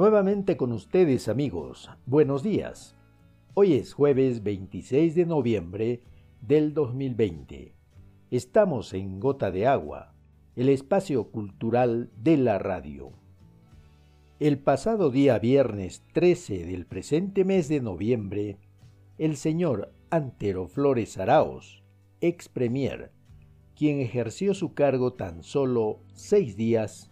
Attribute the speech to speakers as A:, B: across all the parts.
A: Nuevamente con ustedes amigos, buenos días. Hoy es jueves 26 de noviembre del 2020. Estamos en Gota de Agua, el espacio cultural de la radio. El pasado día viernes 13 del presente mes de noviembre, el señor Antero Flores Araos, ex premier, quien ejerció su cargo tan solo seis días,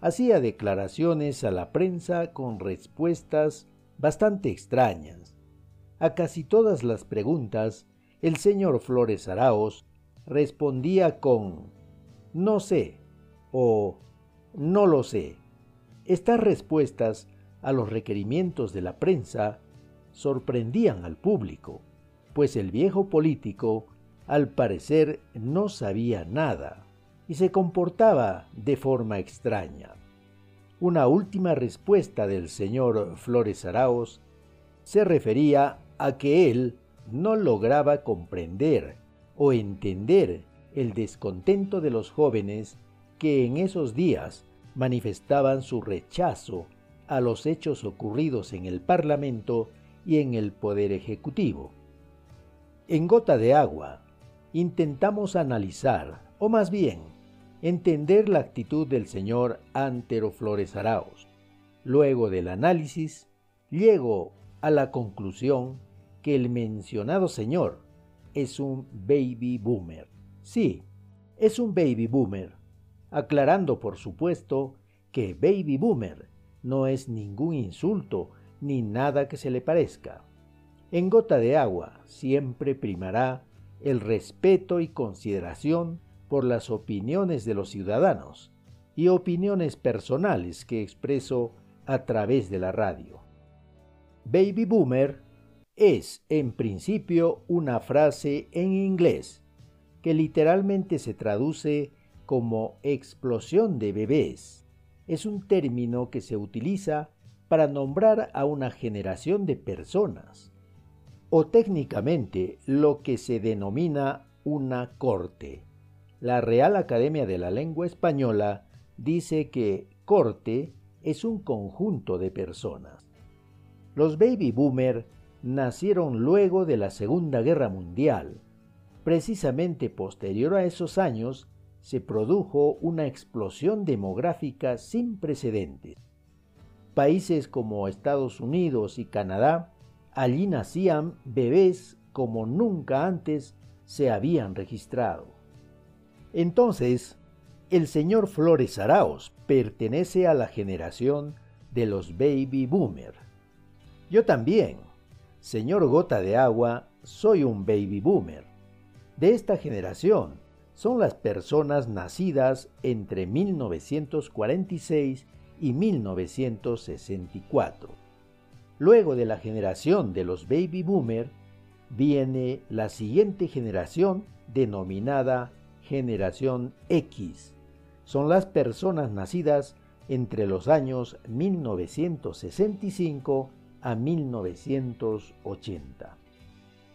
A: hacía declaraciones a la prensa con respuestas bastante extrañas. A casi todas las preguntas, el señor Flores Araos respondía con no sé o no lo sé. Estas respuestas a los requerimientos de la prensa sorprendían al público, pues el viejo político al parecer no sabía nada y se comportaba de forma extraña. Una última respuesta del señor Flores Araos se refería a que él no lograba comprender o entender el descontento de los jóvenes que en esos días manifestaban su rechazo a los hechos ocurridos en el Parlamento y en el Poder Ejecutivo. En Gota de Agua intentamos analizar, o más bien entender la actitud del señor Antero Flores Araos. Luego del análisis, llego a la conclusión que el mencionado señor es un baby boomer. Sí, es un baby boomer, aclarando por supuesto que baby boomer no es ningún insulto ni nada que se le parezca. En gota de agua siempre primará el respeto y consideración por las opiniones de los ciudadanos y opiniones personales que expreso a través de la radio. Baby Boomer es en principio una frase en inglés que literalmente se traduce como explosión de bebés. Es un término que se utiliza para nombrar a una generación de personas, o técnicamente lo que se denomina una corte. La Real Academia de la Lengua Española dice que corte es un conjunto de personas. Los baby boomer nacieron luego de la Segunda Guerra Mundial. Precisamente posterior a esos años se produjo una explosión demográfica sin precedentes. Países como Estados Unidos y Canadá, allí nacían bebés como nunca antes se habían registrado. Entonces, el señor Flores Araos pertenece a la generación de los baby boomer. Yo también, señor Gota de Agua, soy un baby boomer. De esta generación son las personas nacidas entre 1946 y 1964. Luego de la generación de los baby boomer viene la siguiente generación denominada generación X. Son las personas nacidas entre los años 1965 a 1980.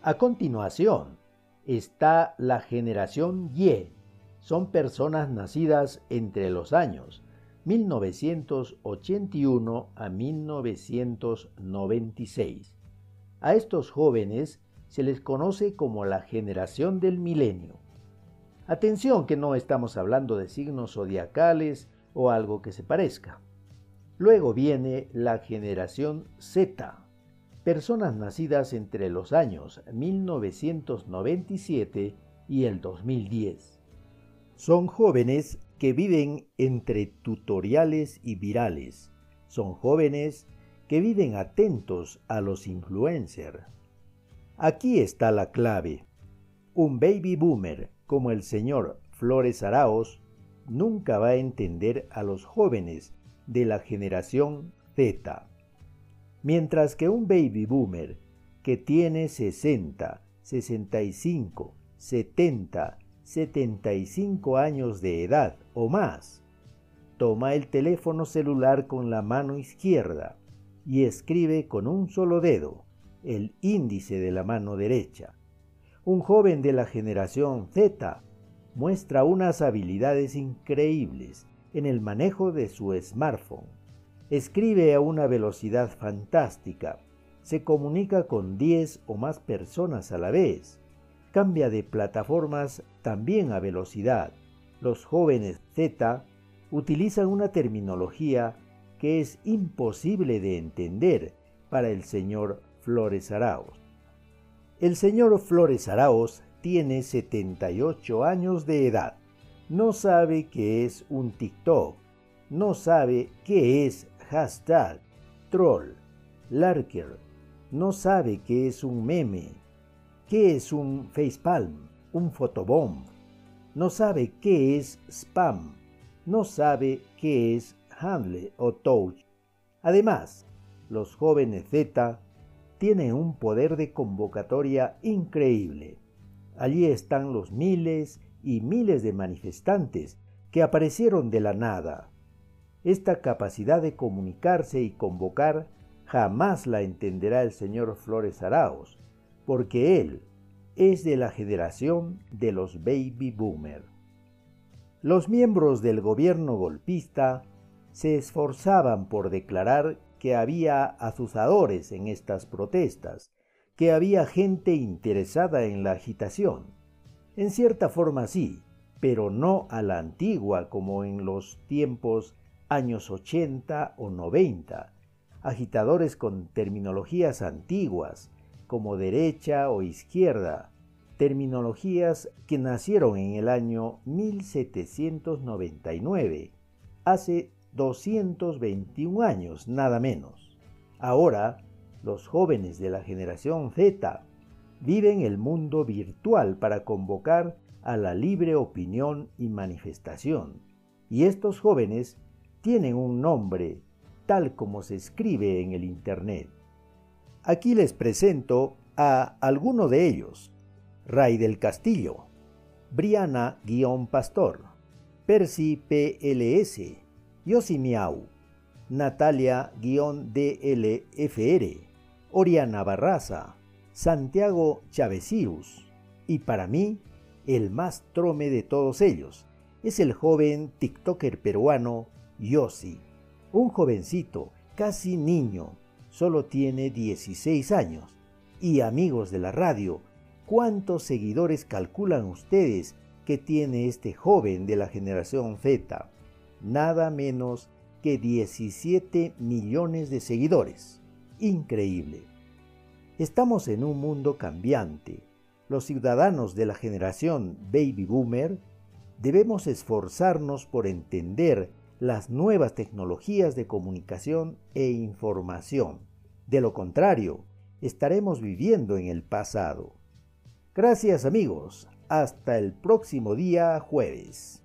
A: A continuación está la generación Y. Son personas nacidas entre los años 1981 a 1996. A estos jóvenes se les conoce como la generación del milenio. Atención que no estamos hablando de signos zodiacales o algo que se parezca. Luego viene la generación Z, personas nacidas entre los años 1997 y el 2010. Son jóvenes que viven entre tutoriales y virales. Son jóvenes que viven atentos a los influencers. Aquí está la clave. Un baby boomer como el señor Flores Araos nunca va a entender a los jóvenes de la generación Z. Mientras que un baby boomer que tiene 60, 65, 70, 75 años de edad o más, toma el teléfono celular con la mano izquierda y escribe con un solo dedo el índice de la mano derecha un joven de la generación Z muestra unas habilidades increíbles en el manejo de su smartphone. escribe a una velocidad fantástica, se comunica con 10 o más personas a la vez, cambia de plataformas también a velocidad. Los jóvenes Z utilizan una terminología que es imposible de entender para el señor Flores Araos. El señor Flores Araos tiene 78 años de edad. No sabe qué es un TikTok. No sabe qué es hashtag, troll, larker. No sabe qué es un meme. ¿Qué es un facepalm? Un photobomb. No sabe qué es spam. No sabe qué es handle o touch. Además, los jóvenes Z tienen un poder de convocatoria increíble. Allí están los miles y miles de manifestantes que aparecieron de la nada. Esta capacidad de comunicarse y convocar jamás la entenderá el señor Flores Araos, porque él es de la generación de los baby boomer. Los miembros del gobierno golpista se esforzaban por declarar que había azuzadores en estas protestas, que había gente interesada en la agitación. En cierta forma sí, pero no a la antigua como en los tiempos años 80 o 90, agitadores con terminologías antiguas, como derecha o izquierda, terminologías que nacieron en el año 1799, hace 221 años nada menos. Ahora, los jóvenes de la generación Z viven el mundo virtual para convocar a la libre opinión y manifestación. Y estos jóvenes tienen un nombre, tal como se escribe en el Internet. Aquí les presento a alguno de ellos. Ray del Castillo, Briana-Pastor, Percy PLS, Yossi Miau, Natalia-DLFR, Oriana Barraza, Santiago Chavesius y para mí, el más trome de todos ellos es el joven TikToker peruano Yossi, un jovencito, casi niño, solo tiene 16 años. Y amigos de la radio, ¿cuántos seguidores calculan ustedes que tiene este joven de la generación Z? Nada menos que 17 millones de seguidores. Increíble. Estamos en un mundo cambiante. Los ciudadanos de la generación baby boomer debemos esforzarnos por entender las nuevas tecnologías de comunicación e información. De lo contrario, estaremos viviendo en el pasado. Gracias amigos. Hasta el próximo día jueves.